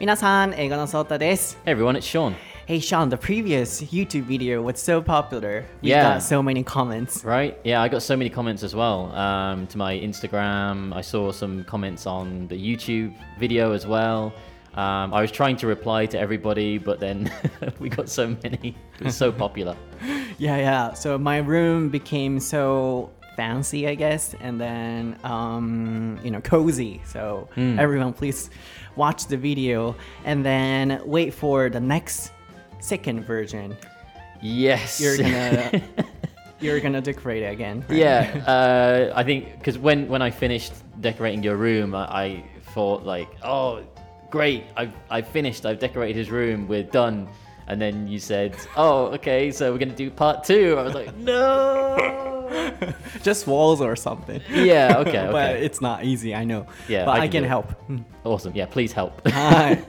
Minasan, Hey everyone, it's Sean. Hey Sean, the previous YouTube video was so popular. We yeah. got so many comments. Right? Yeah, I got so many comments as well. Um, to my Instagram, I saw some comments on the YouTube video as well. Um, I was trying to reply to everybody, but then we got so many. It was so popular. yeah, yeah. So my room became so fancy, I guess, and then um, you know, cozy. So everyone, please watch the video and then wait for the next second version. Yes. You're gonna you're gonna decorate it again. right? yeah, uh, I think because when when I finished decorating your room, I, I thought like, oh, great, I've I've finished, I've decorated his room, we're done. And then you said, oh, okay, so we're gonna do part two. I was like, no. Just walls or something. Yeah, okay, but okay. it's not easy, I know. Yeah, but I I, can can help. Awesome. Yeah, please help. はい。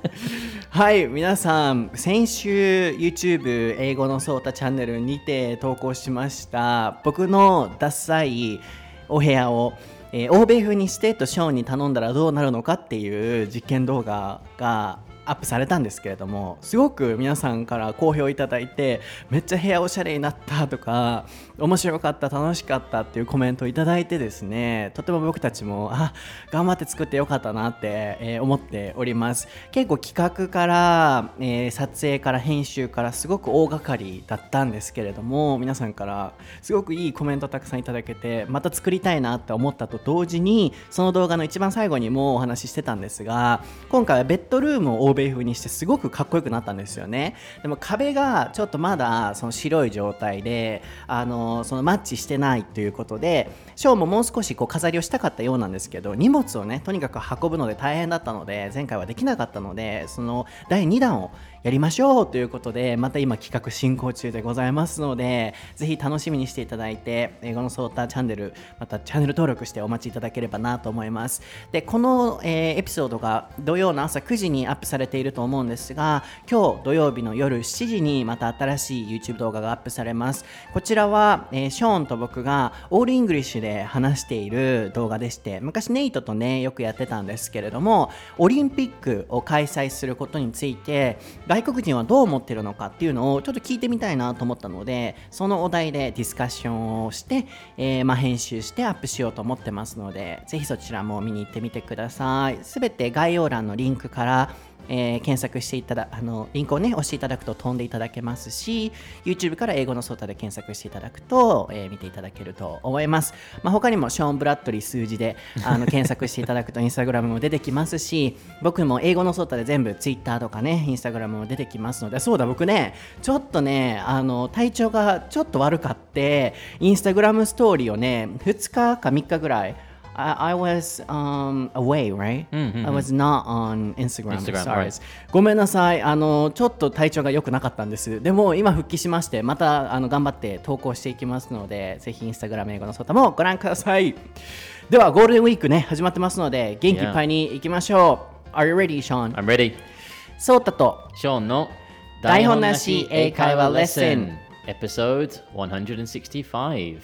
はい、皆さん、先週 YouTube 英語のソータチャンネルにて投稿しました僕のダッサいお部屋を、えー欧米風にしてとショーンに頼んだらどうなるのかっていう実験動画がアップされたんですけれどもすごく皆さんから好評いただいてめっちゃ部屋おしゃれになったとか面白かった楽しかったっていうコメントをいただいてですねとても僕たちもあ頑張って作ってよかったなって、えー思っております。結構企画から、えー撮影から編集からすごく大掛かりだったんですけれども皆さんからすごくいいコメントたくさんいただけてまた作りたいなって思ったと同時にその動画の一番最後にもお話ししてたんですが今回はベッドルームを欧米風にしてすごくかっこよくなったんですよね。でも壁がちょっとまだその白い状態であのそのマッチしてないということでショーももう少しこう飾りをしたかったようなんですけど荷物をねとにかく運ぶので大変だったので前回はできなかったのでその第2弾をやりましょうということでまた今企画進行中でございますのでぜひ楽しみにしていただいて英語のソーターチャンネルまたチャンネル登録してお待ちいただければなと思います。でこの、えーエピソードが土曜の朝9時にアップされていると思うんですが今日土曜日の夜7時にまた新しい YouTube 動画がアップされます。こちらは、えーショーンと僕がオールイングリッシュで話している動画でして昔ネイトとねよくやってたんですけれどもオリンピックを開催することについて外国人はどう思ってるのかっていうのをちょっと聞いてみたいなと思ったのでそのお題でディスカッションをして、えーまあ、編集してアップしようと思ってますのでぜひそちらも見に行ってみてください。すべて概要欄のリンクからえー検索していただあのリンクをね押していただくと飛んでいただけますし YouTube から英語のソータで検索していただくと、えー見ていただけると思います、まあ、他にもショーン・ブラッドリー数字であの検索していただくと Instagram も出てきますし僕も英語のソータで全部 Twitter とかね Instagram も出てきますのでそうだ僕ねちょっとねあの体調がちょっと悪かってインスタグラムストーリーをね2日か3日ぐらい I, I was um, away, right? I was not on Instagram. Instagram, sorry. right. ごめんなさい。あの、ちょっと体調が良くなかったんです。でも、今復帰しまして、またあの頑張って投稿していきますので、ぜひ Instagram 英語のソータもご覧ください。では、ゴールデンウィークね、始まってますので、元気いっぱいに行きましょう。Are you ready, Sean? I'm ready. ソータと Sean の台本なし英会話レッスン Episode 165.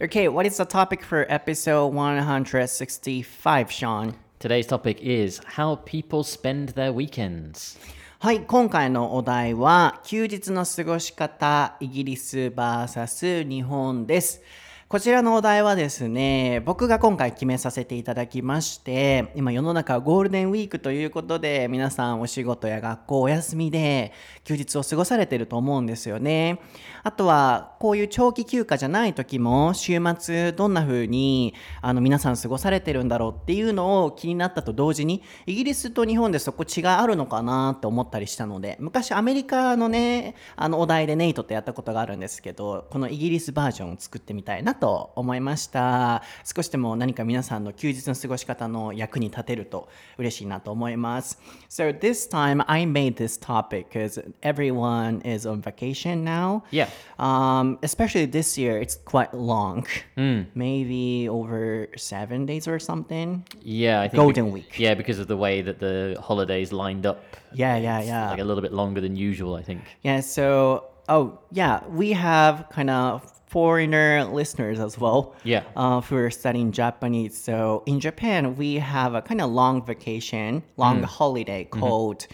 Okay, what is the topic for episode 165, Sean? Today's topic is how people spend their weekends. はい、今回のお題は休日の過ごし方イギリス VS 日本です。こちらのお題はですね、僕が今回決めさせていただきまして、今世の中はゴールデンウィークということで、皆さんお仕事や学校お休みで休日を過ごされてると思うんですよね。あとは、こういう長期休暇じゃない時も、週末どんな風にあの皆さん過ごされてるんだろうっていうのを気になったと同時に、イギリスと日本でそこ違いあるのかなって思ったりしたので、昔アメリカのね、あのお題でネイトってやったことがあるんですけど、このイギリスバージョンを作ってみたいなと思いました。少しでも何か皆さんの休日の過ごし方の役に立てると嬉しいなと思います。So this time I made this topic because everyone is on vacation now. Yeah. Um, especially this year, it's quite long. Maybe over seven days or something. Yeah, I think Golden week. Yeah, because of the way that the holidays lined up. Yeah, yeah, yeah. Like a little bit longer than usual, I think. Yeah, so oh yeah, we have kind of foreigner listeners as well. Yeah. Uh, who are studying Japanese. So in Japan, we have a kind of long vacation, long holiday called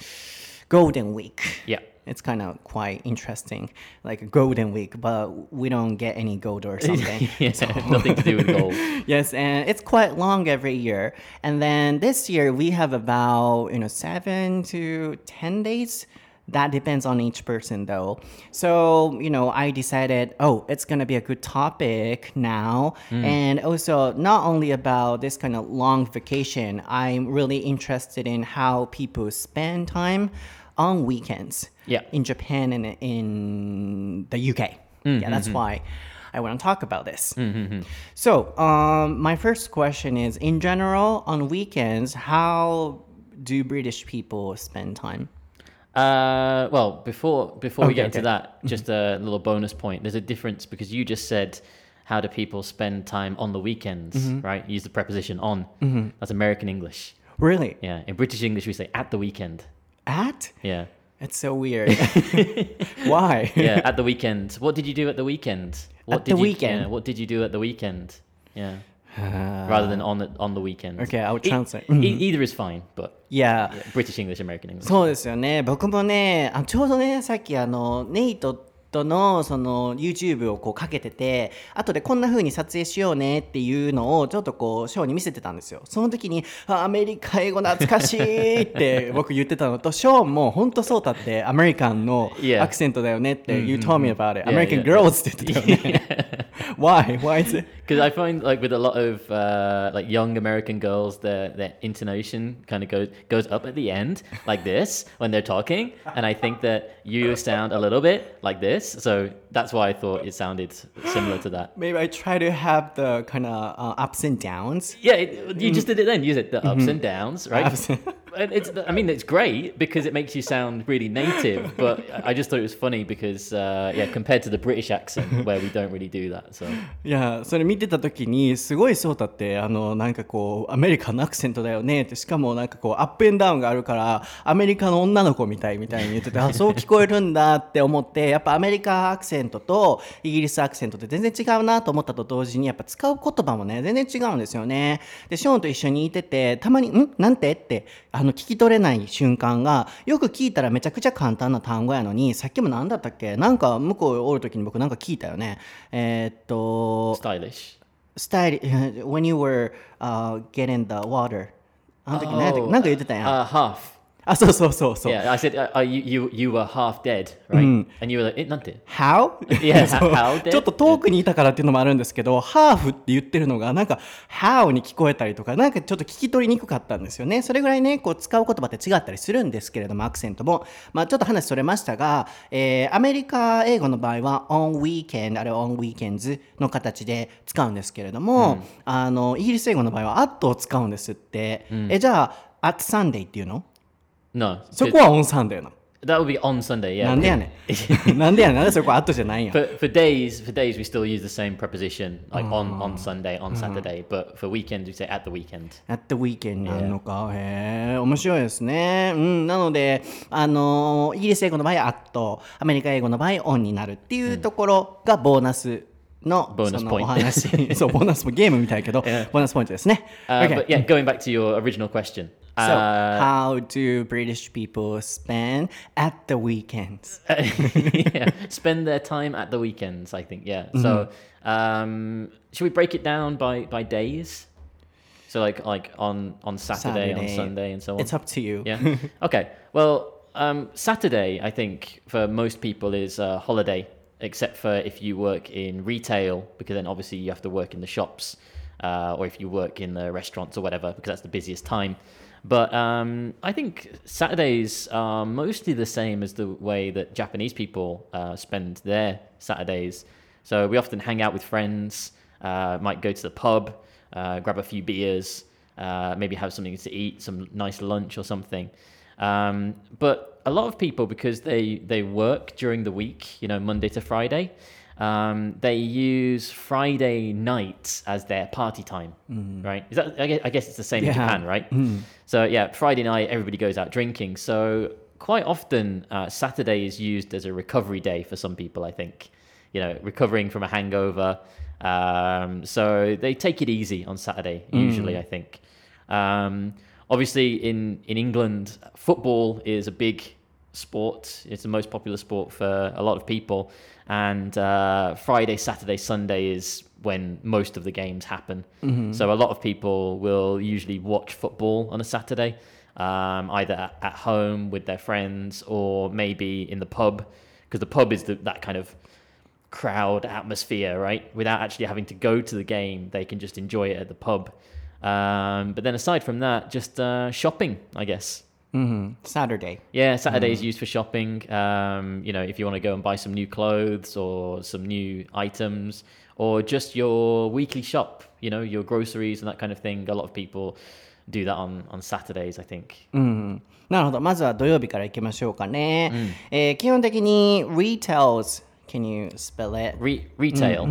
Golden Week. Yeah. It's kind of quite interesting, like golden week, but we don't get any gold or something. yeah, nothing to do with gold. yes, and it's quite long every year. And then this year we have about you know seven to ten days. That depends on each person though. So, you know, I decided, oh, it's gonna be a good topic now. Mm. And also not only about this kind of long vacation, I'm really interested in how people spend time on weekends Yeah. in Japan and in the UK. Mm, yeah, that's mm-hmm. why I want to talk about this. Mm, so, um, my first question is in general, on weekends, how do British people spend time? Uh, well, before before we Okay, get into that, just a little bonus point. There's a difference because you just said how do people spend time on the weekends, Mm-hmm. right? Use the preposition on. That's American English. Really? Yeah. In British English, we say at the weekend. At? Yeah. That's so weird. Why? Yeah. at the weekend. What did you do at the weekend? What At did the you, weekend? Yeah, what did you do at the weekend? Yeah. Rather than on the on the weekend. Okay, I'll E- translate. e- either is fine, but yeah. yeah, British English, American English. そうですよね僕もねあちょうどねさっきあのネイトとのその YouTube をこうかけてて後でこんな風に撮影しようねっていうのをちょっとこうショーに見せてたんですよその時にあアメリカ英語懐かしいって僕言ってたのとショーンも本当そうだってアメリカンの.アクセントだよねって、You told me about it American girls って言ってたよね Why? Why is it? Because I find like with a lot of uh, like young American girls, their their intonation kind of goes goes up at the end like this when they're talking, and I think that you sound a little bit like this, so that's why I thought it sounded similar to that. Maybe I try to have the kind of uh, ups and downs Yeah, it, you just did it then. Use it the ups and downs, right? Ups it's I mean it's great because it makes you sound really native, but I just thought it was funny because uh, yeah, compared to the British accent where we don't really do that. So いやそれ見てた時にすごいそうだってあのなんかこうアメリカのアクセントだよねってしかもなんかこうアップエンダウンがあるからアメリカの女の子みたいみたいに言っててあそう聞こえるんだって思ってやっぱアメリカアクセントとイギリスアクセントって全然違うなと思ったと同時にやっぱ使う言葉もね全然違うんですよねでショーンと一緒にいててたまに「ん？なんて?」ってあの聞き取れない瞬間がよく聞いたらめちゃくちゃ簡単な単語やのにさっきも何だったっけ？なんか向こうおる時に僕なんか聞いたよねえーっと stylish. style when you were uh, getting the water あの時何やったっけ Oh, なんか言ってたやん、Uh, half. あそうそうそうそう、Yeah, I said uh, uh, you, you you were half dead, right? And you were like, eh, なんて How? Yeah, how did- ちょっと遠くにいたからっていうのもあるんですけど、ハーフって言ってるのがなんか How に聞こえたりとか、なんかちょっと聞き取りにくかったんですよね。それぐらいね、こう使う言葉って違ったりするんですけれども、アクセントも。まあちょっと話それましたが、えーアメリカ英語の場合は on weekend、あるいは on weekends の形で使うんですけれども、あの、イギリス英語の場合は at を使うんですって。え、じゃあ、at Sunday っていうの？No. そこは on Sunday なの。That would be on Sunday, yeah. なんでやねん。なんでやねん。なんでそこ at じゃないんや。For, for days, for days, we still use the same preposition, like on on Sunday, on Saturday. But for weekends, we say at the weekend. at the weekend にあるのか。へえ、面白いですね。うん、なので、あのーイギリス英語の場合は at、アメリカ英語の場合 on になるっていうところがボーナスの、ボーナスポイント。そう、ボーナスもゲームみたいけど、ボーナスポイントですね。Uh, Okay. But yeah, going back to your original question. So, Uh, how do British people spend at the weekends? yeah, spend their time at the weekends. I think. Yeah. So, um, should we break it down by by days? So like like on on Saturday, on Sunday, and so on. It's up to you. Yeah. okay. Well, um, Saturday, I think for most people is a holiday, except for if you work in retail, because then obviously you have to work in the shops, uh, or if you work in the restaurants or whatever, because that's the busiest time. But um, I think Saturdays are mostly the same as the way that Japanese people uh, spend their Saturdays. So we often hang out with friends, uh, might go to the pub, uh, grab a few beers, uh, maybe have something to eat, some nice lunch or something. Um, but a lot of people, because they, they work during the week, you know, Monday to Friday, um, they use Friday nights as their party time, right? Is that? I guess, I guess it's the same in Japan, right? So yeah, Friday night everybody goes out drinking. So quite often uh, Saturday is used as a recovery day for some people. I think you know, recovering from a hangover. Um, so they take it easy on Saturday, usually, I think. Um, obviously, in, in England, football is a big sport. It's the most popular sport for a lot of people. And uh, Friday, Saturday, Sunday is when most of the games happen. So a lot of people will usually watch football on a Saturday, um, either at, at home with their friends or maybe in the pub, because the pub is the, that kind of crowd atmosphere, right? Without actually having to go to the game, they can just enjoy it at the pub. Um, but then aside from that, just uh, shopping, I guess. Mm-hmm. Saturday. Yeah, Saturday is used for shopping. Um, you know, if you want to go and buy some new clothes or some new items, or just your weekly shop, you know, your groceries and that kind of thing. A lot of people do that on on Saturdays, I think. うん、なるほど。まずは土曜日からいきましょうかね。えー基本的に retails can you spell it? Re- retail,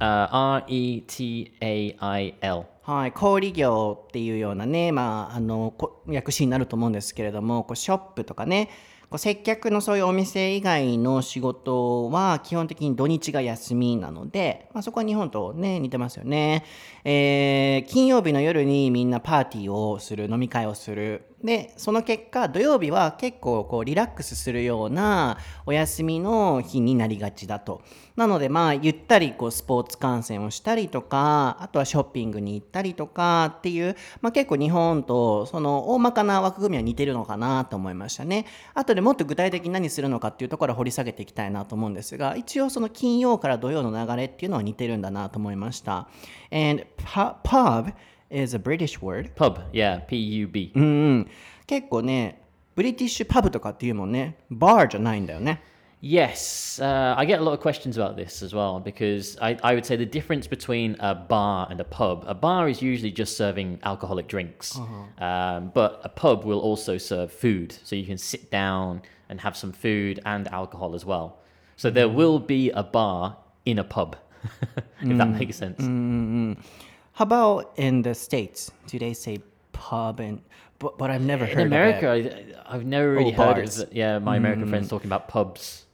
uh, R E T A I L. はい、小売業っていうようなね、まあ、あのこ訳詞になると思うんですけれどもこうショップとかねこう接客のそういうお店以外の仕事は基本的に土日が休みなので、まあ、そこは日本とね似てますよね、えー金曜日の夜にみんなパーティーをする飲み会をするでその結果土曜日は結構こうリラックスするようなお休みの日になりがちだと。なのでまあゆったりこうスポーツ観戦をしたりとかあとはショッピングに行ったりとかっていう、まあ、結構日本とその大まかな枠組みは似てるのかなと思いましたね。あとでもっと具体的に何するのかっていうところを掘り下げていきたいなと思うんですが一応その金曜から土曜の流れっていうのは似てるんだなと思いました。And pub is a British word Pub, yeah, P U B. うんうん結構ねブリティッシュパブとかっていうもんねバーじゃないんだよね Yes, uh, I get a lot of questions about this as well because I, I would say the difference between a bar and a pub. A bar is usually just serving alcoholic drinks, um, but a pub will also serve food. So you can sit down and have some food and alcohol as well. So there will be a bar in a pub, if that makes sense. How about in the States? Do they say pub and but, but I've never heard In heard America, of it. I, I've never really Oh, heard bars. of it. Yeah, my American friends mm. talking about pubs.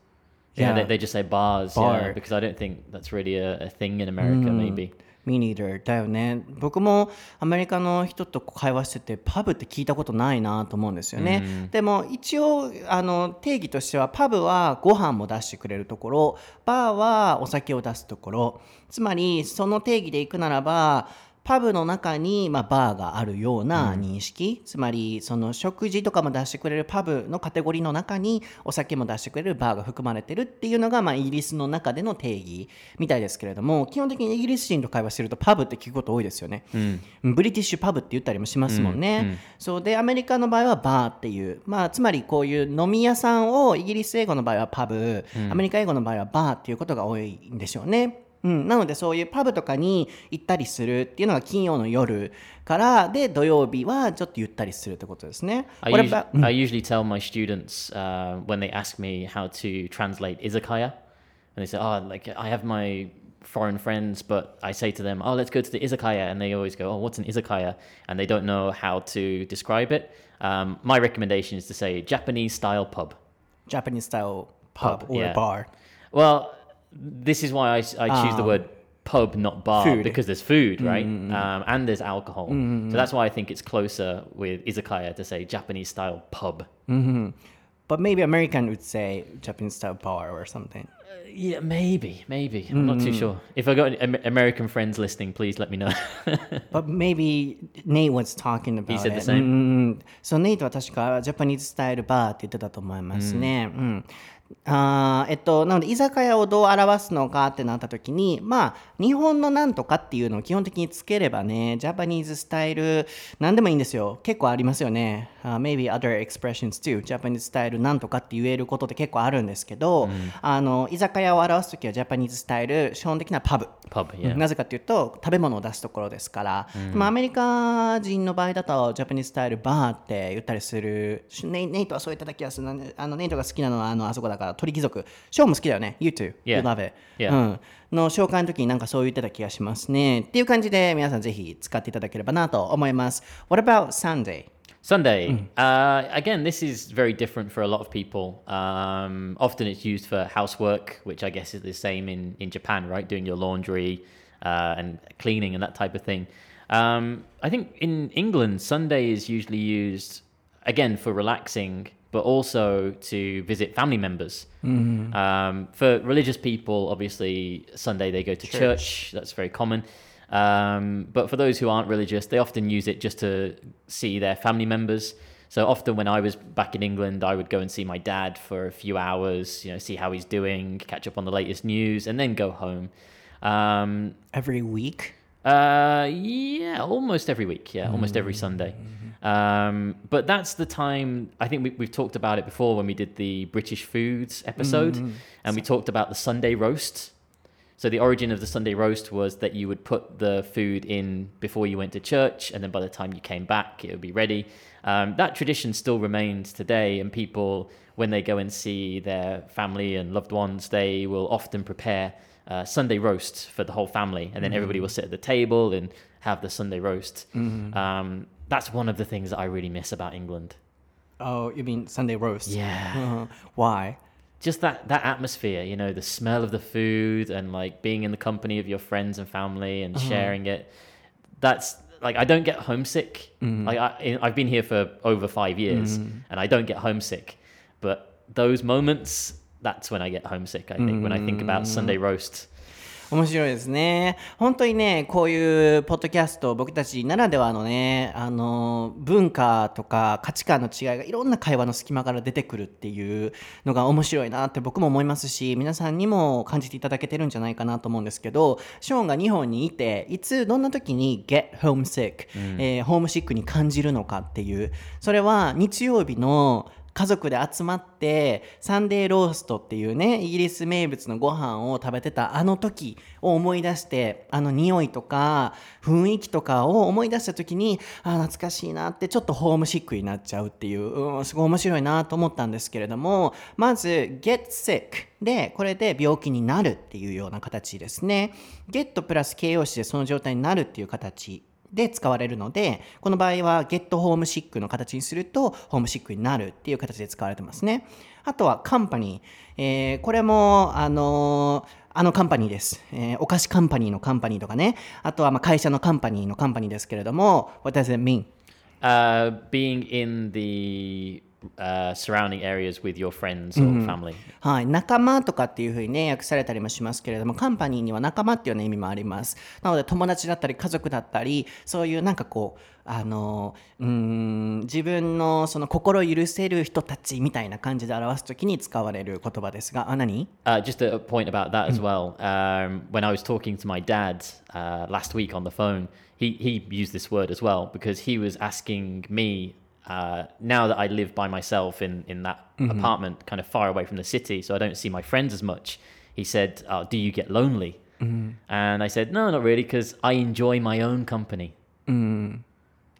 Yeah, Yeah. they, they just say bars. Bar. Yeah, because I don't think that's really a, a thing in America. Mm. Maybe. Me neither だよね。僕もアメリカの人と会話しててパブって聞いたことないなと思うんですよね、でも一応あの定義としてはパブはご飯も出してくれるところバーはお酒を出すところ。つまりその定義でいくならばパブの中に、まあ、バーがあるような認識、つまりその食事とかも出してくれるパブのカテゴリーの中にお酒も出してくれるバーが含まれてるっていうのが、まあ、イギリスの中での定義みたいですけれども基本的にイギリス人と会話してるとパブって聞くこと多いですよね、ブリティッシュパブって言ったりもしますもんね、そうでアメリカの場合はバーっていう、まあ、つまりこういう飲み屋さんをイギリス英語の場合はパブ、アメリカ英語の場合はバーっていうことが多いんでしょうねうん、なのでそういうパブとかに行ったりするっていうのが金曜の夜からで土曜日はちょっとゆったりするってことですね。I, What usu- about- I usually tell my students uh, when they ask me how to translate izakaya, and they say, "Oh, like I have my foreign friends, but I say to them, "Oh, let's go to the izakaya," and they always go, "Oh, what's an izakaya?" and they don't know how to describe it. Um, my recommendation is to say Japanese style pub. Japanese style pub, Pub, or yeah. bar. Well, this is why I, s- I choose the word pub, not bar, Food. because there's food, right? Um, and there's alcohol. So that's why I think it's closer with izakaya to say Japanese style pub. But maybe American would say Japanese style bar or something. Yeah, maybe, maybe. I'm not too sure. If I got any Am- American friends listening, please let me know. But maybe Nate was talking about said the it. same. うんうんうんそう、ネイトは確かジャパニーズスタイルバーって言ってたと思いますね。うん。 あえっと、なので居酒屋をどう表すのかってなった時にまあ日本のなんとかっていうのを基本的につければねジャパニーズスタイル何でもいいんですよ。結構ありますよね、uh, maybe other expressions too ジャパニーズスタイルなんとかって言えることって結構あるんですけど、あの居酒屋を表す時はジャパニーズスタイル基本的なパブ。pub, yeah. なぜかというと食べ物を出すところですから、まあ、アメリカ人の場合だとジャパニーズスタイルバーって言ったりする。ネイネイトはそういった気がする。なあのネイトが好きなのはあのあそこだから。鳥貴族。ショーも好きだよね。You too You love it、Yeah. うん、の紹介の時になんかそう言ってた気がしますね。っていう感じで皆さんぜひ使っていただければなと思います。What about Sunday? Sunday. Uh, again, this is very different for a lot of people. Um, often it's used for housework, which I guess is the same in, in Japan, right? Doing your laundry uh, and cleaning and that type of thing. Um, I think in England, Sunday is usually used, again, for relaxing, but also to visit family members. Um, for religious people, obviously, Sunday they go to Church. church. That's very common. Um, but for those who aren't religious, they often use it just to see their family members. So often when I was back in England, I would go and see my dad for a few hours, you know, see how he's doing, catch up on the latest news, and then go home. Um, Every week? uh, yeah, almost every week. Yeah, almost every Sunday. Um, but that's the time. I think we, we've talked about it before when we did the British foods episode, and we talked about the Sunday roast. So the origin of the Sunday roast was that you would put the food in before you went to church, and then by the time you came back, it would be ready. Um, that tradition still remains today, and people, when they go and see their family and loved ones, they will often prepare uh, Sunday roast for the whole family, and then everybody will sit at the table and have the Sunday roast. Um, that's one of the things that I really miss about England. Oh, you mean Sunday roast? Yeah. Why? Just that that atmosphere you know the smell of the food and like being in the company of your friends and family and uh-huh. sharing it that's like i don't get homesick. Mm-hmm. Like I, i've been here for over five years mm-hmm. and i don't get homesick. But those moments that's when i get homesick i think when i think about sunday mm-hmm. roast 面白いですね。本当にね、こういうポッドキャスト、僕たちならではのね、あの、文化とか価値観の違いがいろんな会話の隙間から出てくるっていうのが面白いなって僕も思いますし、皆さんにも感じていただけてるんじゃないかなと思うんですけど、ショーンが日本にいて、いつ、どんな時に get homesick、えーホームシックに感じるのかっていう、それは日曜日の家族で集まってサンデーローストっていうねイギリス名物のご飯を食べてたあの時を思い出してあの匂いとか雰囲気とかを思い出した時にあ懐かしいなってちょっとホームシックになっちゃうっていう、うん、すごい面白いなと思ったんですけれどもまず get sick でこれで病気になるっていうような形ですね。get プラス形容詞でその状態になるっていう形で使われるので、この場合は get homesick の形にすると、ホームシックになるっていう形で使われてますね。あとは company。えーこれも、あのーあのカンパニーです、えーお菓子カンパニーのカンパニーとかね。あとはまあ会社のカンパニーのカンパニーですけれども、What does it mean? uh, being in the uh, surrounding areas with your friends or family はい、仲間とかっていうふうにね、訳されたりもしますけれども、カンパニーには仲間っていうような意味もあります。なので、友達だったり、家族だったり、そういうなんかこう、あの、うーん、自分のその心許せる人たちみたいな感じで表すときに使われる言葉ですが、あ、何 Uh, just a, a point about that as well. Um, when I was talking to my dad uh, last week on the phone, he, he used this word as well because he was asking me uh, now that I live by myself in, in that mm-hmm. apartment, kind of far away from the city, so I don't see my friends as much. He said, oh, Do you get lonely? Mm-hmm. And I said, No, not really, because I enjoy my own company. Mm-hmm.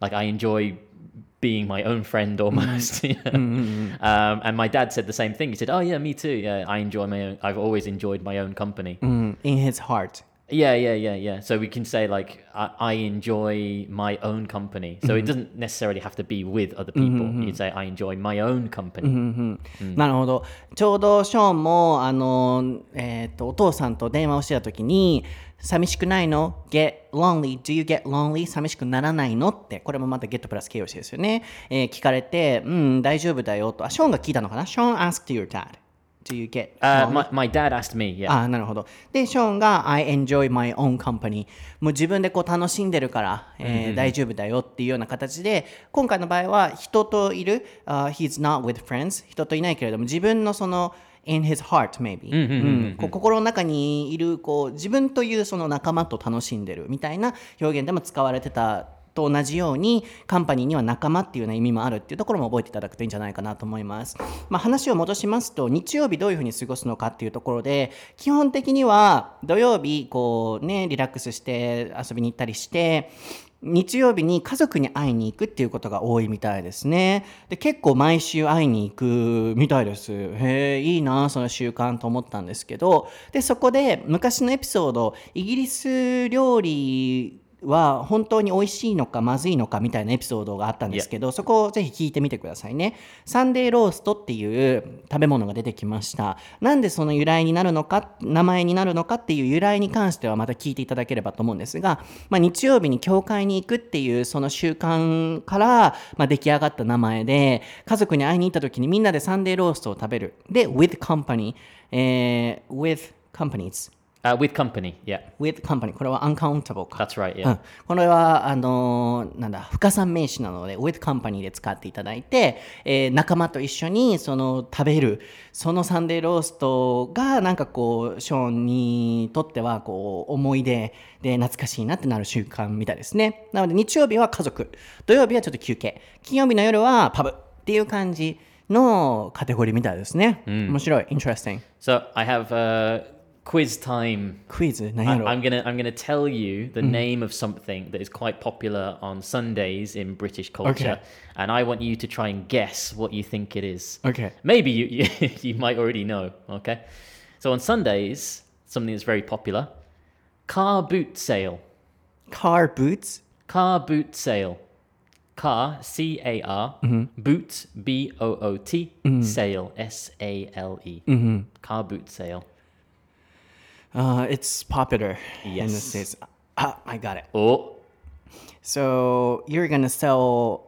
Like, I enjoy being my own friend almost. yeah. um, and my dad said the same thing. He said, "Oh yeah, me too. Yeah, I enjoy my own. I've always enjoyed my own company. in his heart. Yeah, yeah, yeah, yeah. So we can say like I, I enjoy my own company. So it doesn't necessarily have to be with other people. You'd say I enjoy my own company. なるほど。ちょうどショーンも、あの、えっ、と、お父さんと電話をしてた時に、寂しくないの ?get lonely. Do you get lonely? 寂しくならないのって、これもまた get プラス形容詞ですよね。えー聞かれて、うん、大丈夫だよと。あ、ショーンが聞いたのかなショーン asked your dad. Do you get Uh, my my dad asked me. Yeah. あなるほど。で、ショーンが I enjoy my own company。もう自分でこう楽しんでるから、えー大丈夫だよっていうような形で、今回の場合は人といる、あ he's not with friends。人といないけれども、自分のその in his heart maybe、うん心の中にいるこう自分というその仲間と楽しんでるみたいな表現でも使われてたと同じようにカンパニーには仲間っていうような意味もあるっていうところも覚えていただくといいんじゃないかなと思います。まあ、話を戻しますと日曜日どういうふうに過ごすのかっていうところで基本的には土曜日こうねリラックスして遊びに行ったりして日曜日に家族に会いに行くっていうことが多いみたいですね。で結構毎週会いに行くみたいです。へえいいなその習慣と思ったんですけどでそこで昔のエピソードイギリス料理は本当に美味しいのかまずいのかみたいなエピソードがあったんですけど、そこをぜひ聞いてみてくださいね。サンデーローストっていう食べ物が出てきました。なんでその由来になるのか、名前になるのかっていう由来に関してはまた聞いていただければと思うんですが、まあ、日曜日に教会に行くっていうその習慣から、まあ、出来上がった名前で、家族に会いに行った時にみんなでサンデーローストを食べる。で、with company、えー with companies。Uh, with company, yeah. with company. これは uncountable か。That's right, う yeah. ん、これはあのーなんだ不可算名詞なので with company で使っていただいて、えー仲間と一緒にその食べるそのサンデーローストがなんかこうショーンにとってはこう思い出で懐かしいなってなる習慣みたいですね。なので日曜日は家族。土曜日はちょっと休憩。金曜日の夜はパブっていう感じのカテゴリーみたいですね、面白い。Interesting So I have uh, quiz time. Quiz. Eh, I, am gonna I'm gonna tell you the mm. name of something that is quite popular on Sundays in British culture, okay. and I want you to try and guess what you think it is. Okay. Maybe you you, you might already know. Okay. So on Sundays, something that's very popular, car boot sale. Car boots. Car boot sale. Car C A R, mm-hmm. boot B O O T mm. sale S A L E. Mm-hmm. Car boot sale. Uh, it's popular in the Yes. States. Ah, I got it. Oh. So you're gonna sell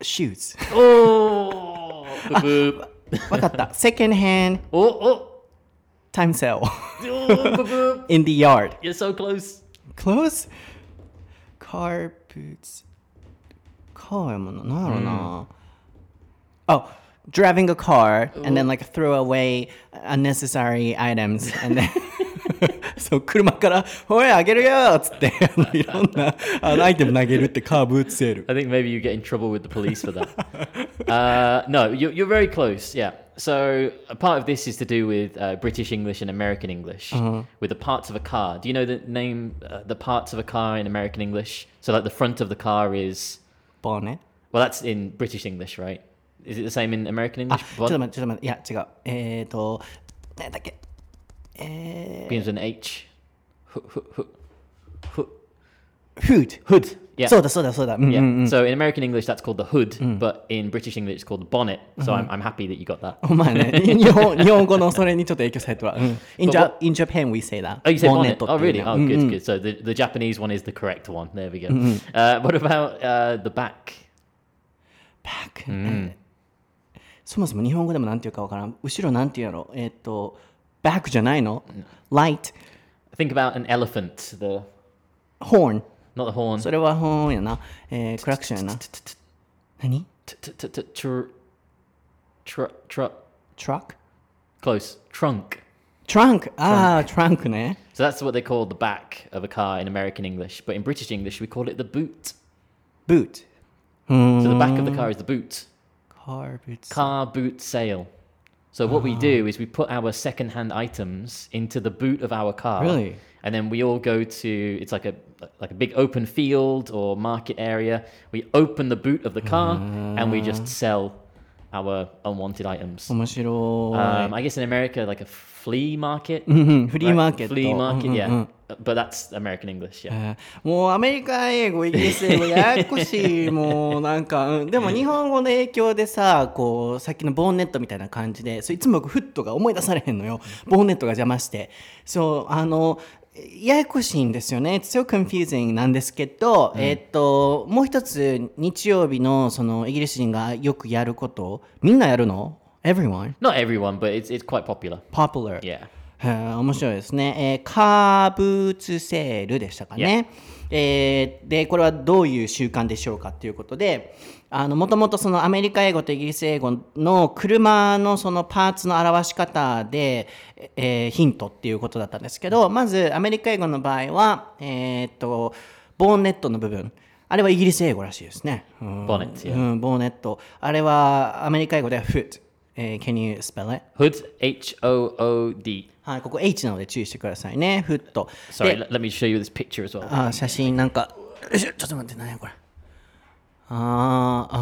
shoes. Oh. boop, boop. わかった。Second hand Oh. Oh. time sale Oh. boop, boop. in the yard. You're so close. Close? Car boots. car やもんな。なんやろな。Oh, driving a car Ooh. and then like throw away unnecessary items and then そう車から「ほれあげるよ!」っつっていろんなあのアイテム投げるってカーブセール I think maybe you get in trouble with the police for that、uh, No, you're, you're very close, yeah So a part of this is to do with uh, British English and American English uh-huh. with the parts of a car. Do you know the name, uh, the parts of a car in American English? So like the front of the car is... Bonnet. Well, that's in British English, right? Is it the same in American あ English? ちょっと待ってちょっと待っていや違うえっ、ー、と何だっけ begins with an H. H- h- h- h- food Hood. Yeah. そうだそうだそうだうんうん Yeah. So in American English, that's called the hood, but in British English, it's called the bonnet. So I'm, I'm happy that you got that. お前ね日本日本語のそれにちょっと影響されてるわ、うん、in, But Ja- what- in Japan we say that Oh, you say bonnet bonnet. って Oh, いう really? ね Oh, うん good, good. So the, the Japanese one is the correct one. There we go. Uh, what about uh, the back? back、 そもそも日本語でもなんていうかわからん後ろなんていうやろえっ、と back じゃないの、light Think about an elephant. The horn not the horn. それはホーンやな、えー、クラクションやな何 T- t- t- t- tr- tr- tr- truck Close. Trunk. trunk ああ trunk ね So that's what they call the back of a car in American English, but in British English we call it the boot. boot So the back of the car is the boot. car boots Car boot sale. So what we do ah. is we put our second-hand items into the boot of our car. Really? And then we all go to it's like a like a big open field or market area. We open the boot of the car and we just ah. sell our unwanted items. 面白い、Um, I guess in America like a flea market. うんフリー right? マーケット Flea market, yeah. うん But that's American English, yeah. えーもうアメリカ英語イギリス英語ややこしいもうなんか、うんでも日本語の影響でさこうさっきのボーネットみたいな感じでそういつも僕フットが思い出されへんのよボーネットが邪魔してそうあのややこしいんですよね。It's so confusing なんですけど、えーっともう一つ日曜日のそのイギリス人がよくやることみんなやるの？Everyone? Not everyone, but it's it's quite popular. popular Yeah. 面白いですね、えーカーブーツセールでしたかね、えーでこれはどういう習慣でしょうかということでもともとそのアメリカ英語とイギリス英語の車のそのパーツの表し方で、えーヒントっていうことだったんですけどまずアメリカ英語の場合は、えーっとボーネットの部分あれはイギリス英語らしいですね。うんボーネット。あれはアメリカ英語では foot。えー can you spell it? Hood H O O D. はい、ここ H なので注意してくださいね。フット。Sorry, で let, me show you this picture as well. あー写真なんか、ちょっと待って、何やこれ。あー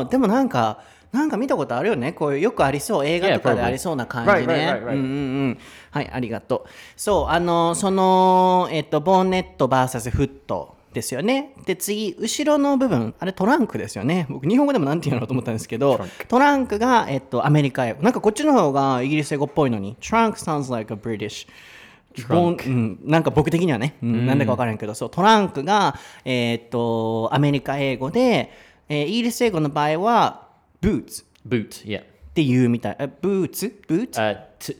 あー、でもなんか、なんか見たことあるよね。こういうよくありそう。映画とかで.ありそうな感じね。right, right, right. うんうんうん。はい、ありがとう。そう、あの、その、えっと、ボンネット VS フットですよね。で、次、後ろの部分、あれトランクですよね。僕、日本語でもなんて言うのと思ったんですけど、トランクが、えっと、アメリカ英語。なんかこっちの方がイギリス英語っぽいのに、トランク sounds like a British. ボンうん、なんか僕的にはね、うん、なんだか分からんけど、そうトランクが、えーっとアメリカ英語で、えーイギリス英語の場合は boots っ Boot, yeah. ていうみたい。え boots? boot? Uh, t-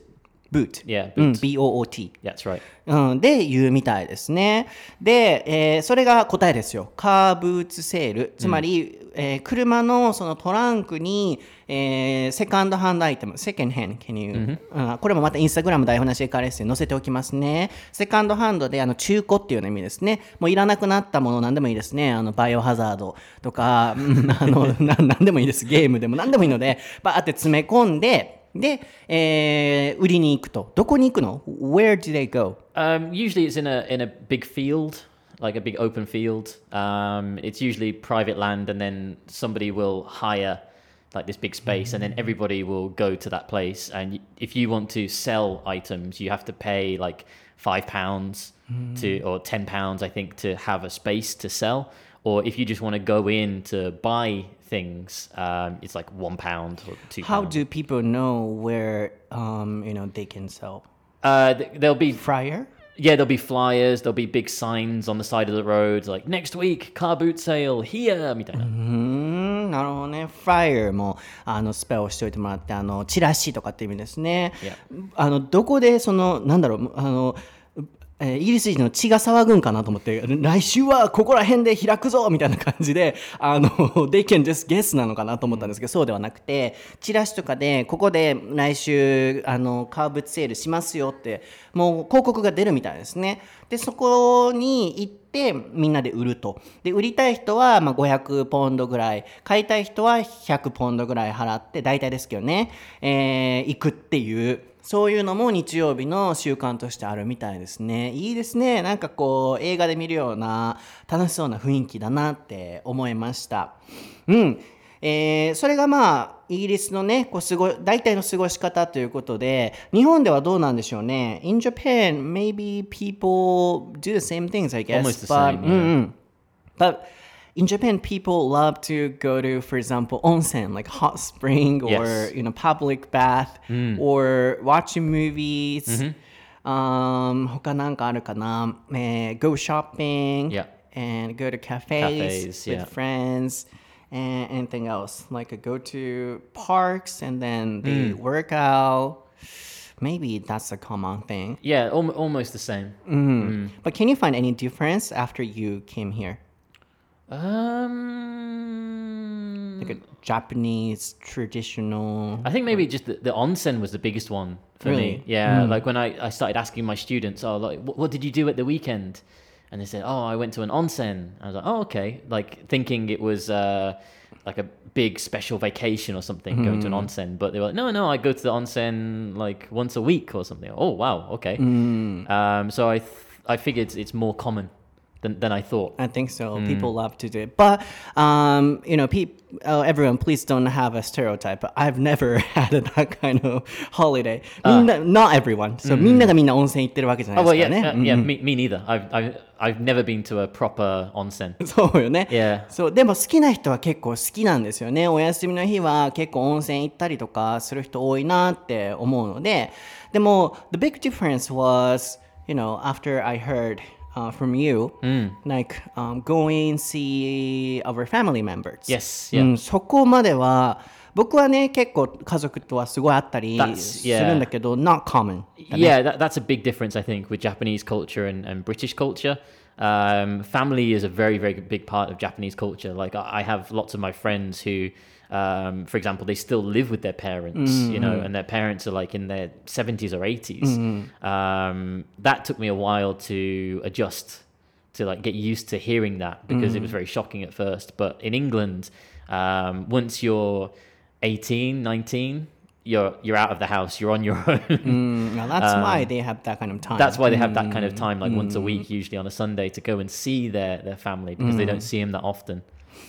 boot. yeah, うん、boot. B-O-O-T。That's right. うん、で言うみたいですね。で、えーそれが答えですよ。カーブーツセール。つまり、えー車のそのトランクに、えーセカンドハンドアイテム、セカンドハンド、can you、うんこれもまたインスタグラム台本なしエカレッスンに載せておきますね。セカンドハンドであの中古っていう意味ですね。もういらなくなったもの何でもいいですね。あのバイオハザードとか、う んあのな何でもいいです。ゲームでも何でもいいので、バーって詰め込んで、で、えー売りに行くと。どこに行くの ?Where do they go? Um, usually it's in a in a big field, like a big open field. Um, it's usually private land, and then somebody will hire like this big space, and then everybody will go to that place. And y- if you want to sell items, you have to pay like five pounds to or ten pounds, I think, to have a space to sell. Or if you just want to go in to buy things, um, it's like one pound or two. How pounds. do people know where um, you know they can sell? uh, th- there'll be Fryer? Yeah, there'll be flyers, there'll be big signs on the side of the road, like next week, car boot sale here, みたいな。うーんなるほどね。Fryer もあのスペルをしておいてもらって、あのチラシとかって意味ですね。 Yeah. あのどこでそのなんだろうあの。 えーイギリス人の血が騒ぐんかなと思って来週はここら辺で開くぞみたいな感じであの they can just guess なのかなと思ったんですけど、そうではなくてチラシとかでここで来週あのカーブセールしますよってもう広告が出るみたいですね。でそこに行ってみんなで売ると。で売りたい人はまあ500ポンドぐらい。買いたい人は100ポンドぐらい払って大体ですけどね、えー行くっていうそういうのも日曜日の習慣としてあるみたいですね。いいですね。なんかこう映画で見るような楽しそうな雰囲気だなって思いました。うん。えーそれがまあイギリスのねこう過ご大体の過ごし方ということで日本ではどうなんでしょうね In Japan maybe people do the same things I guess Almost the but, same, うんうん but in Japan, people love to go to, for example, onsen, like hot spring or Yes. you know public bath, or watching movies. Um, 他なんかあるかな、えー go shopping Yeah. and go to cafes, Cafes, with yeah. friends and anything else like uh, go to parks and then they work out. Maybe that's a common thing. Yeah, al- almost the same. But can you find any difference after you came here? Um, Like a Japanese traditional. I think maybe just the, the onsen was the biggest one for Really? me. Yeah, like when I, I started asking my students, oh, like, what, what did you do at the weekend? And they said, oh, I went to an onsen. I was like, oh, okay. Like thinking it was uh, like a big special vacation or something, going to an onsen. But they were like, no, no, I go to the onsen like once a week or something. Oh, wow, okay. Um, so I, th- I figured it's more common than, than I thought. I think so. People love to do it, but um, you know, peop- uh, everyone, please don't have a stereotype. I've never had that kind of holiday. みんな not everyone. So みんながみんな温泉行ってるわけじゃない Oh です well, から yeah, ね。 uh, yeah. Me, me neither. I've, I've, I've never been to a proper onsen. そうよね。 Yeah. そうでも好きな人は結構好きなんですよね。お休みの日は結構温泉行ったりとかする人多いなって思うので、でも the big difference was, you know, after I heard uh, from you, like um, going see our family members. Yes, う yeah. ん、そこまでは僕はね結構家族とはすごいあったり That's- するんだけど、not common だね。 Yeah, that, that's a big difference, I think, with Japanese culture and, and British culture. Um, family is a very, very big part of Japanese culture. Like, I I have lots of my friends who, um, for example, they still live with their parents, mm, you know, mm. and their parents are like in their 70s or 80s. Mm, um, that took me a while to adjust, to like get used to hearing that because it was very shocking at first. But in England, um, once you're 18, 19, you're, you're out of the house, you're on your own. Mm, now that's um, why they have that kind of time. That's why they have that kind of time, like once a week, usually on a Sunday, to go and see their, their family because they don't see them that often.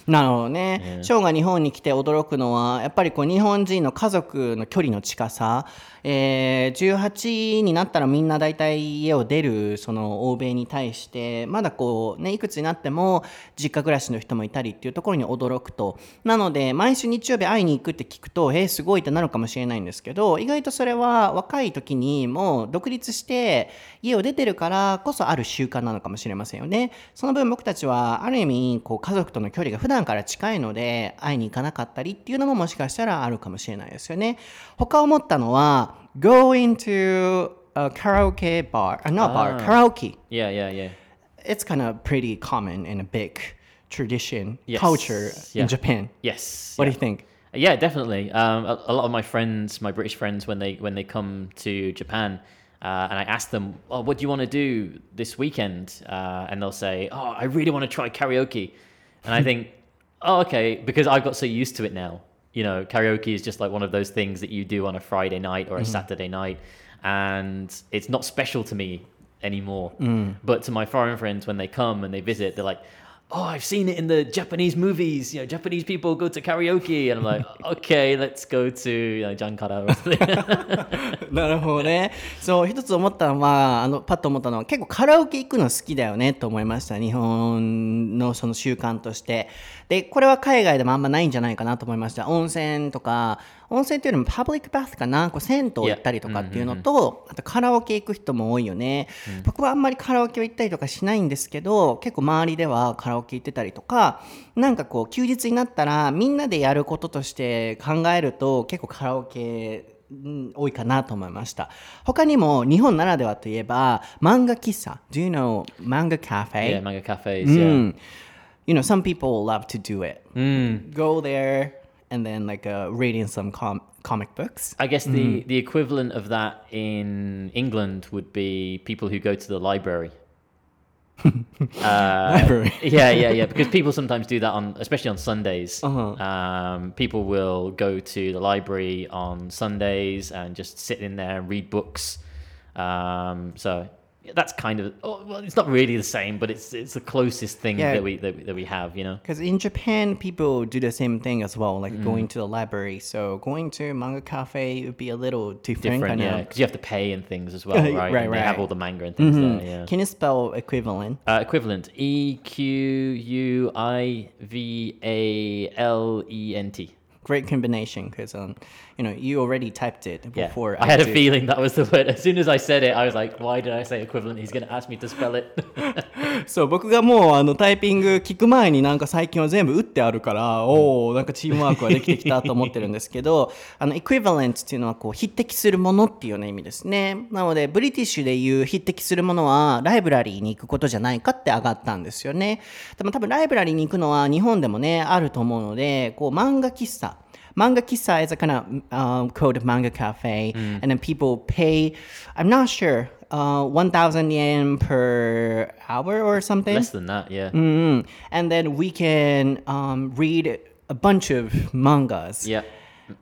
なるほどね。ショーが日本に来て驚くのは、やっぱりこう日本人の家族の距離の近さ。えー、18になったらみんな大体家を出るその欧米に対してまだこうねいくつになっても実家暮らしの人もいたりっていうところに驚くと。なので毎週日曜日会いに行くって聞くとえー、すごいってなるかもしれないんですけど意外とそれは若い時にもう独立して家を出てるからこそある習慣なのかもしれませんよね。その分僕たちはある意味こう家族との距離が普段から近いので会いに行かなかったりっていうのももしかしたらあるかもしれないですよね。他思ったのは going to a karaoke bar, uh, not bar, Ah. karaoke. Yeah, yeah, yeah. It's kind of pretty common in a big tradition Yes. culture Yeah. in Japan. Yes. What yeah. do you think? Yeah, definitely. Um, a, a lot of my friends, my British friends, when they when they come to Japan, uh, and I ask them, "Oh, what do you want to do this weekend?" Uh, and they'll say, "Oh, I really want to try karaoke," and I think, "Oh, okay," because I've got so used to it now. You know, karaoke is just like one of those things that you do on a Friday night or a mm-hmm. Saturday night, and it's not special to me anymore. Mm. But to my foreign friends, when they come and they visit, they're like, "Oh, I've seen it in the Japanese movies. You know, Japanese people go to karaoke," and I'm like, "Okay, let's go to you know, Jankara or something." なるほどね。そう、一つ思ったのは、あの、パッと思ったのは、結構カラオケ行くの好きだよねと思いました。日本のその習慣として。で、これは海外でもあんまないんじゃないかなと思いました。温泉とか、温泉っていうよりもパブリックバスかな、こう銭湯行ったりとかっていうのと、あとカラオケ行く人も多いよね。僕はあんまりカラオケ行ったりとかしないんですけど、結構周りではカラオケ行ってたりとか、なんかこう休日になったらみんなでやることとして考えると結構カラオケうん多いかなと思いました。他にも日本ならではといえば漫画喫茶。Do you know 漫画カフ yeah, ェ manga cafes. Yeah. You know, some people love to do it. Go there and then like uh, reading some com- comic books. I guess the the equivalent of that in England would be people who go to the library. Uh, Library. yeah, yeah, yeah. Because people sometimes do that on, especially on Sundays. Uh-huh. Um, people will go to the library on Sundays and just sit in there and read books. Um, so yeah, that's kind of oh, well, it's not really the same, but it's it's the closest thing Yeah. that we that, we- that we have, you know. Because in Japan, people do the same thing as well, like going to the library. So going to manga cafe would be a little different. Different, yeah, because you have to pay and things as well, Right, right? right, They have all the manga and things there, yeah. Can you spell equivalent? Uh, equivalent E Q U I V A L E N T. Great combination because um, you know you already typed it Yeah. before. I had a did. feeling that was the word. As soon as I said it, I was like, why did I say equivalent? He's going to ask me to spell it. そう僕がもうあのタイピング聞く前になんか最近は全部打ってあるから、おおなんかチームワークができてきたと思ってるんですけど あの equivalent っていうのはこう匹敵するものっていうような意味ですねなのでブリティッシュでいう匹敵するものはライブラリーに行くことじゃないかって上がったんですよねでも多分ライブラリーに行くのは日本でもねあると思うのでこう漫画喫茶 Manga Kissa is a kind of um, called manga cafe, and then people pay. I'm not sure, uh, one thousand yen per hour or something. Less than that, yeah. Mm, and then we can um, read a bunch of mangas. Yeah.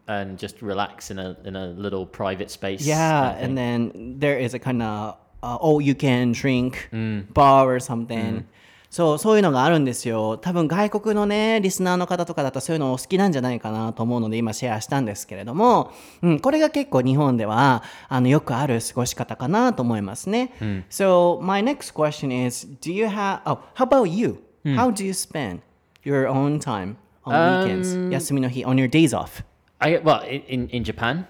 And just relax in a in a little private space. Yeah, and then there is a kind of uh, oh you can drink bar or something. そうそういうのがあるんですよ多分外国のねリスナーの方とかだとそういうのお好きなんじゃないかなと思うので今シェアしたんですけれども、うん、これが結構日本ではあのよくある過ごし方かなと思いますね、So my next question is do you have oh how about you、How do you spend your own time on weekends、休みの日 on your days off I well in, in Japan.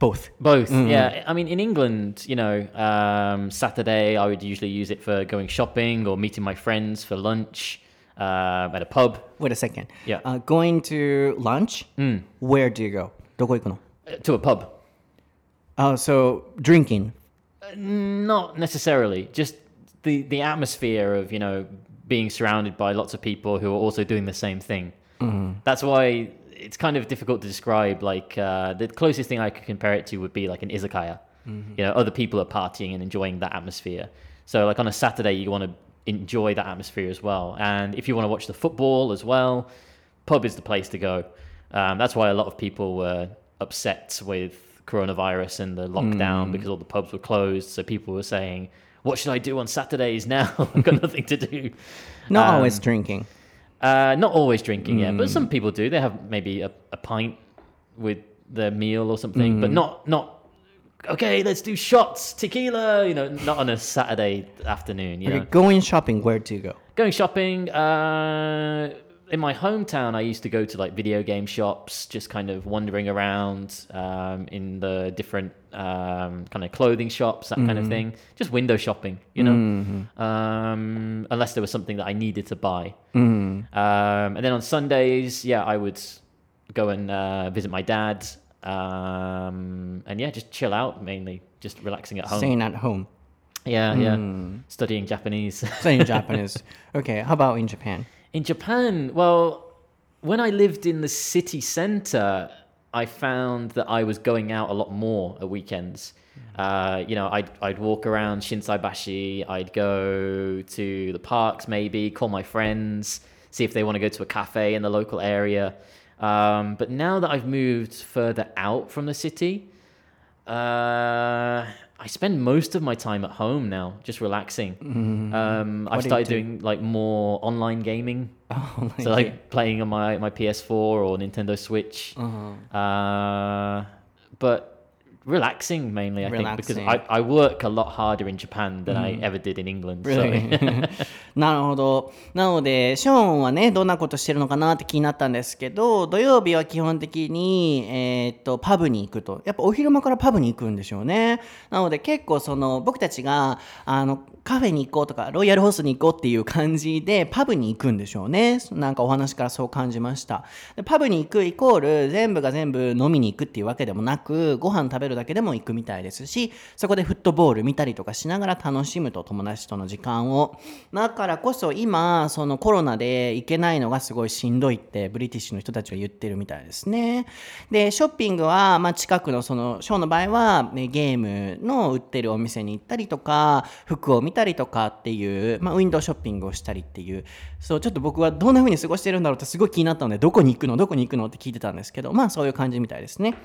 both Both, yeah. I mean, in England, you know, um, Saturday I would usually use it for going shopping or meeting my friends for lunch um, at a pub. Wait a second. Yeah. Uh, going to lunch. Where do you go? どこ行くの Uh, To a pub. Oh, so drinking. Not necessarily. Just the the atmosphere of you know being surrounded by lots of people who are also doing the same thing. That's why it's kind of difficult to describe. Like uh, the closest thing I could compare it to would be like an izakaya. You know, other people are partying and enjoying that atmosphere. So like on a Saturday, you want to enjoy that atmosphere as well. And if you want to watch the football as well, pub is the place to go. Um, that's why a lot of people were upset with coronavirus and the lockdown because all the pubs were closed. So people were saying, "What should I do on Saturdays now? I've got nothing to do." Not Um, always drinking. Uh, not always drinking, yeah, but some people do. They have maybe a, a pint with their meal or something, but not not. Okay, let's do shots, tequila. You know, not on a Saturday afternoon. You Okay, know, going shopping, where do you go? going shopping. Uh, in my hometown, I used to go to like video game shops, just kind of wandering around um, in the different um, kind of clothing shops, that kind of thing. Just window shopping, you know, um, unless there was something that I needed to buy. Um, and then on Sundays, yeah, I would go and uh, visit my dad. Um, and yeah, just chill out mainly, just relaxing at home. Staying at home. Yeah, yeah. Studying Japanese. Studying Japanese. Okay, how about in Japan? In Japan, well, when I lived in the city center, I found that I was going out a lot more at weekends. Uh, you know, I'd, I'd walk around Shinsaibashi, I'd go to the parks maybe, call my friends, see if they want to go to a cafe in the local area. Um, but now that I've moved further out from the city, uh, I spend most of my time at home now, just relaxing. Um, I've started do? doing like more online gaming. Oh, So like playing on my, my PS4 or Nintendo Switch. Uh-huh. Uh, but relaxing mainly, I think, because Relaxing. I, I work a lot harder in Japan than I ever did in England. Really? なるほど。なので、ショーンはね、どんなことしてるのかなって気になったんですけど、土曜日は基本的に、えーっと、パブに行くと。やっぱお昼間からパブに行くんでしょうね。なので結構その、僕たちが、あの、カフェに行こうとか、ロイヤルホースに行こうっていう感じで、パブに行くんでしょうね。なんかお話からそう感じました。でパブに行くイコール、全部が全部飲みに行くっていうわけでもなく、ご飯食べるだけでも行くみたいですし、そこでフットボール見たりとかしながら楽しむと、友達との時間を。だからこそ今、そのコロナで行けないのがすごいしんどいって、ブリティッシュの人たちは言ってるみたいですね。で、ショッピングは、まあ近くのその、ショーの場合は、ね、ゲームの売ってるお店に行ったりとか、服を見たりとかっていう、まあウィンドウショッピングをしたりっていう、そう、ちょっと僕はどんな風に過ごしてるんだろうってすごい気になったので、どこに行くのどこに行くのって聞いてたんですけど、まあそういう感じみたいですね。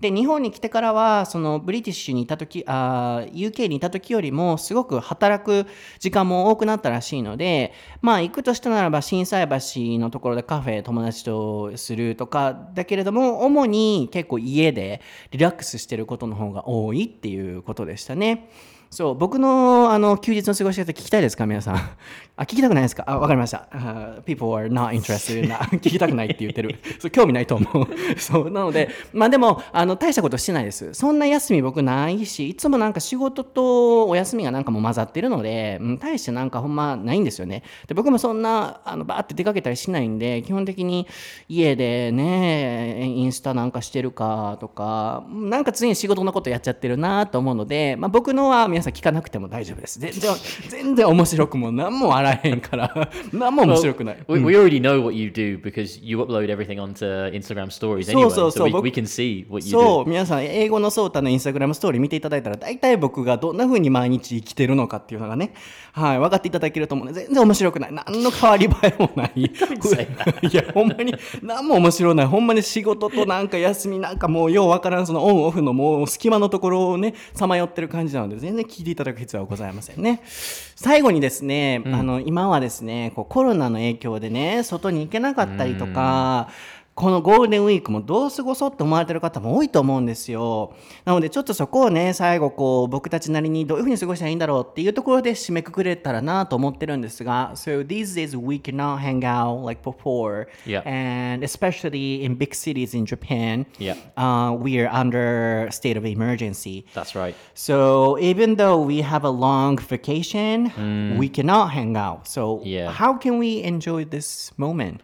で日本に来てからはそのブリティッシュにいた時ああ UK にいた時よりもすごく働く時間も多くなったらしいのでまあ行くとしたならば心斎橋のところでカフェ友達とするとかだけれども主に結構家でリラックスしてることの方が多いっていうことでしたね。そう僕のあの休日の過ごし方聞きたいですか皆さん？あ聞きたくないですか？あわかりました、Uh, People are not interested in 聞きたくないって言ってる。そう興味ないと思う。そうなのでまあでもあの大したことしてないです。そんな休み僕ないしいつもなんか仕事とお休みがなんかもう混ざってるので、うん、大してなんかほんまないんですよね。で僕もそんなあのバーって出かけたりしないんで基本的に家でねインスタなんかしてるかとかなんか常に仕事のことやっちゃってるなと思うので、まあ、僕のは皆さん聞かなくても大丈夫です。全然全然面白くも何もあらへんから。何も面白くない、we, we already know what you do because you upload everything onto Instagram stories anyway. そうそうそう、we, 僕 we can see what you そ do. う皆さん英語のソータのインスタグラムストーリー見ていただいたら大体僕がどんな風に毎日生きてるのかっていうのがね、はい、分かっていただけると思うので全然面白くない。何の変わり映えもない。いやほんまに何も面白ない。ほんまに仕事となんか休みなんかもうようわからんそのオンオフのもう隙間のところをねさまよってる感じなので全然聞いていただく必要はございませんね。最後にですね、あの今はですねこうコロナの影響でね外に行けなかったりとか、このゴールデンウィークもどう過ごそうって思われてる方も多いと思うんですよ。なのでちょっとそこをね、最後こう僕たちなりにどういうふうに過ごしたらいいんだろうっていうところで締めくくれたらなと思ってるんですが、So these days we cannot hang out like before. Yeah. And especially in big cities in Japan, Yeah. uh, we are under state of emergency. That's right. So even though we have a long vacation, we cannot hang out. So Yeah. how can we enjoy this moment?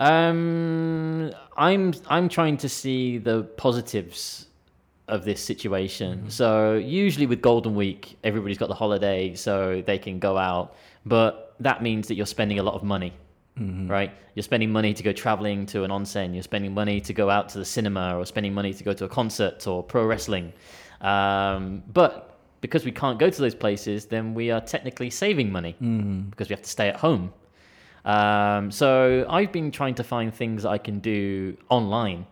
Um, I'm I'm trying to see the positives of this situation. So usually with Golden Week, everybody's got the holiday, so they can go out. But that means that you're spending a lot of money, right? You're spending money to go traveling to an onsen. You're spending money to go out to the cinema, or spending money to go to a concert or pro wrestling. Um, but because we can't go to those places, then we are technically saving money because we have to stay at home. Um, so I've been trying to find things I can do online.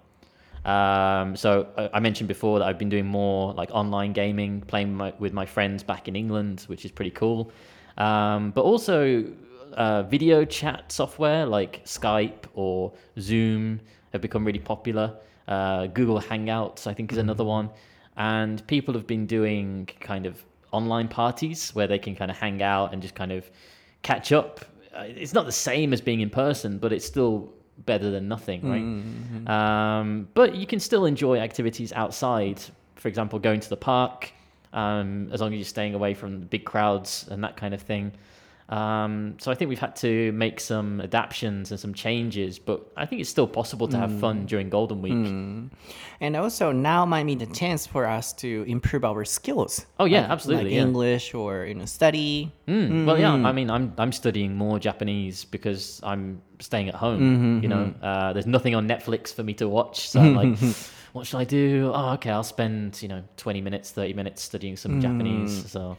Um, so uh, I mentioned before that I've been doing more like online gaming, playing my, with my friends back in England, which is pretty cool. Um, but also uh, video chat software like Skype or Zoom have become really popular. Uh, Google Hangouts, I think, is another one. And people have been doing kind of online parties where they can kind of hang out and just kind of catch up. Uh, It's not the same as being in person, but it's still better than nothing, right? Um, but you can still enjoy activities outside. For example, going to the park, um, as long as you're staying away from the big crowds and that kind of thing. Um, so I think we've had to make some adaptations and some changes, but I think it's still possible to have fun during Golden Week. And also now might be the chance for us to improve our skills. Oh, yeah, Like- absolutely, Like yeah. English or you know study. Mm, Well, yeah, I mean, I'm I'm studying more Japanese because I'm staying at home. You know, uh, there's nothing on Netflix for me to watch, so I'm like, what should I do? Oh, okay, I'll spend you know 20 minutes, 30 minutes studying some Japanese. So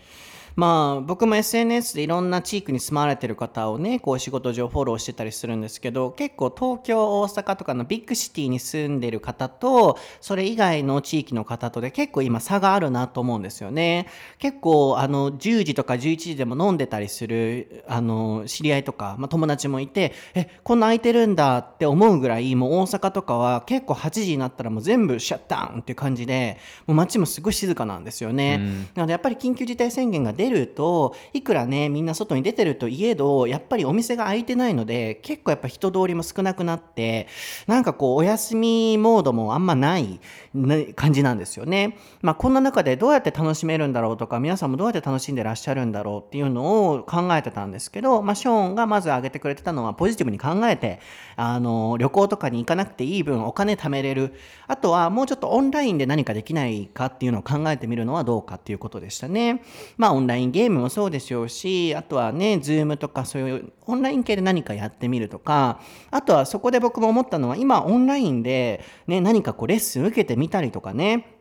まあ僕も SNS でいろんな地域に住まわれてる方をねこう仕事上フォローしてたりするんですけど結構東京大阪とかのビッグシティに住んでる方とそれ以外の地域の方とで結構今差があるなと思うんですよね。結構あの10時とか11時でも飲んでたりするあの知り合いとか、まあ、友達もいてえこんな空いてるんだって思うぐらいもう大阪とかは結構8時になったらもう全部シャッターンっていう感じでもう街もすごい静かなんですよね、なのでやっぱり緊急事態宣言が出るといくらねみんな外に出てるといえどやっぱりお店が開いてないので結構やっぱ人通りも少なくなってなんかこうお休みモードもあんまない感じなんですよね。まあこんな中でどうやって楽しめるんだろうとか皆さんもどうやって楽しんでらっしゃるんだろうっていうのを考えてたんですけど、まあ、ショーンがまず挙げてくれてたのはポジティブに考えてあの旅行とかに行かなくていい分お金貯めれるあとはもうちょっとオンラインで何かできないかっていうのを考えてみるのはどうかっていうことでしたね。まあオンラインインゲームもそうでしょうしあとはねズームとかそういうオンライン系で何かやってみるとかあとはそこで僕も思ったのは今オンラインで、ね、何かこうレッスン受けてみたりとかね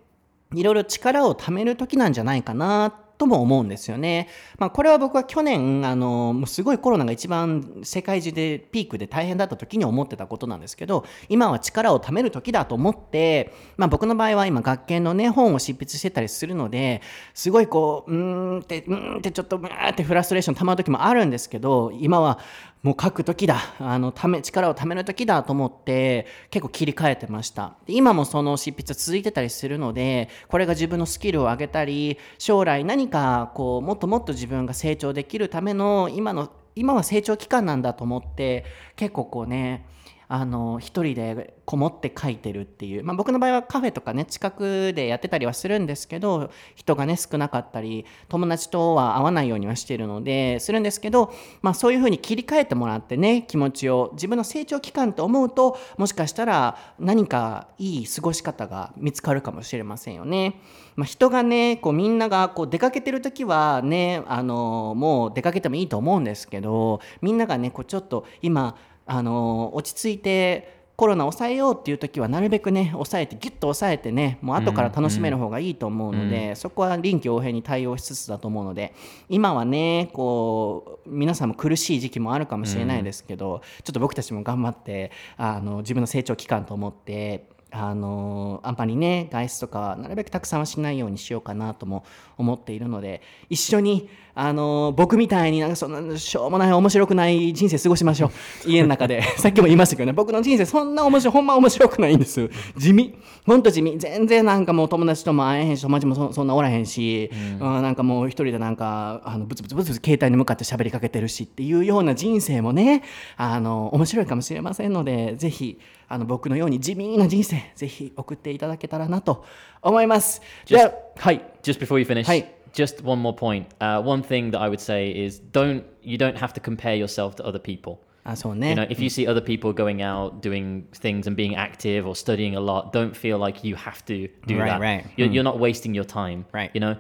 いろいろ力を貯める時なんじゃないかなってとも思うんですよね。まあ、これは僕は去年あのもうすごいコロナが一番世界中でピークで大変だった時に思ってたことなんですけど今は力を貯める時だと思って、まあ、僕の場合は今学研のね本を執筆してたりするのですごいこううーんってうーんってちょっとうーってフラストレーション溜まる時もあるんですけど今はもう書く時だ。あのため力をためる時だと思って結構切り替えてました。今もその執筆続いてたりするのでこれが自分のスキルを上げたり将来何かこうもっともっと自分が成長できるための今の今は成長期間なんだと思って結構こうねあの一人でこもって書いてるっていう、まあ、僕の場合はカフェとかね近くでやってたりはするんですけど人がね少なかったり友達とは会わないようにはしてるのでするんですけど、まあ、そういうふうに切り替えてもらってね気持ちを自分の成長期間と思うともしかしたら何かいい過ごし方が見つかるかもしれませんよね。まあ、人がねこうみんながこう出かけてる時はねあのもう出かけてもいいと思うんですけどみんながねこうちょっと今あの落ち着いてコロナ抑えようっていう時はなるべくね抑えてギュッと抑えてねもう後から楽しめる方がいいと思うので、そこは臨機応変に対応しつつだと思うので今はねこう皆さんも苦しい時期もあるかもしれないですけど、ちょっと僕たちも頑張ってあの自分の成長期間と思ってあのあんまりね外出とかはなるべくたくさんはしないようにしようかなとも思っているので一緒にあの僕みたいになんかそんなしょうもない面白くない人生過ごしましょう。家の中で。さっきも言いましたけどね。僕の人生そんな面白いほんま面白くないんです。地味。ほんと地味。全然なんかもう友達とも会えへんし友達もそそんなおらへんし、うん、なんかもう一人でなんかあのブツブツブツブツ携帯に向かって喋りかけてるしっていうような人生もねあの面白いかもしれませんのでぜひあの僕のように地味な人生ぜひ送っていただけたらなと思います。じゃ あはい just before you finish, Hey. just one more point. Uh, one thing that I would say is don't you don't have to compare yourself to other people. あそう You ね know, if you see other people going out doing things and being active or studying a lot, don't feel like you have to do Right, that. right. You're, you're not wasting your time. Right. You know,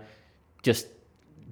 just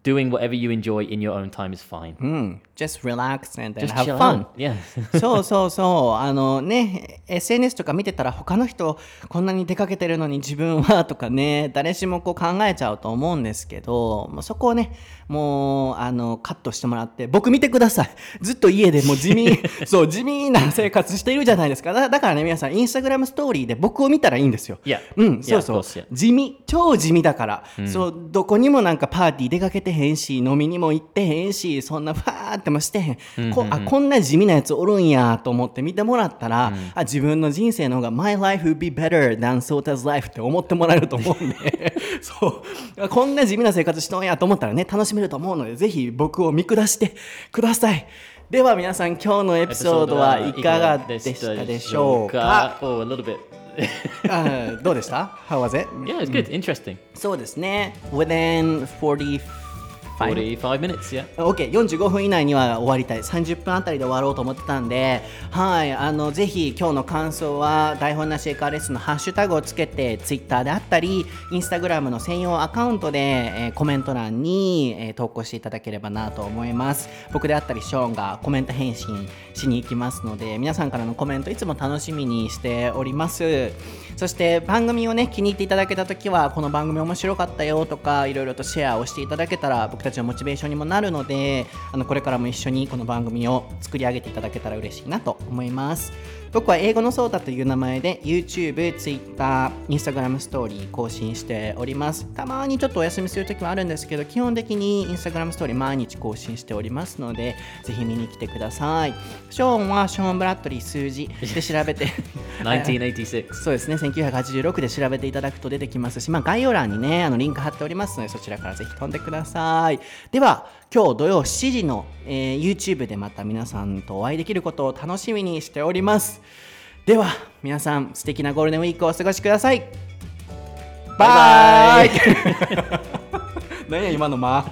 doing whatever you enjoy in your own time is fine. うん just relax and then Just have fun. Yeah. そうそうそうあのね SNS とか見てたら他の人こんなに出かけてるのに自分はとかね 誰しもこう考えちゃうと思うんですけどもうそこをねもうあのカットしてもらって僕見てくださいずっと家でもう地味 そう地味な生活しているじゃないですかだだからね皆さんインスタグラムストーリーで僕を見たらいいんですよ Yeah. うん、そうそう.地味超地味だから、そうどこにもなんかパーティー出かけてへへんし飲みにも行ってへんしそんなファーってもしてへん,、こあこんな地味なやつおるんやと思って見てもらったら、あ自分の人生の方が My life would be better than Sota's life って思ってもらえると思うんで そうこんな地味な生活しとんやと思ったらね楽しめると思うのでぜひ僕を見下してくださいでは皆さん今日のエピソードはいかがでしたでしょうか？Oh, a little bit. あどうでした ?How was it? Yeah, it's good. Interesting. そうですね Within 45 45 minutes, yeah. OK、45分以内には終わりたい。30分あたりで終わろうと思ってたんで、はい、あの、ぜひ今日の感想は、台本なしエカーレッスンのハッシュタグをつけて、Twitter であったり、Instagram の専用アカウントで、えーコメント欄に、えー投稿していただければなと思います。僕であったり、ショーンがコメント返信しに行きますので、皆さんからのコメントいつも楽しみにしております。そして番組をね、気に入っていただけたときは、この番組面白かったよとか、いろいろとシェアをしていただけたら、僕たちのモチベーションにもなるので、あのこれからも一緒にこの番組を作り上げていただけたら嬉しいなと思います。僕は英語のソータという名前で YouTube、Twitter、Instagram ストーリー更新しております。たまにちょっとお休みするときもあるんですけど、基本的に Instagram ストーリー毎日更新しておりますので、ぜひ見に来てください。ショーンはショーン・ブラッドリー数字で調べて 1986. そうですね、1986で調べていただくと出てきますし、まあ、概要欄にね、あのリンク貼っておりますので、そちらからぜひ飛んでください。では、今日土曜7時の、えー YouTube でまた皆さんとお会いできることを楽しみにしております。では、皆さん、素敵なゴールデンウィークをお過ごしください。バイバイ 何や、今の間。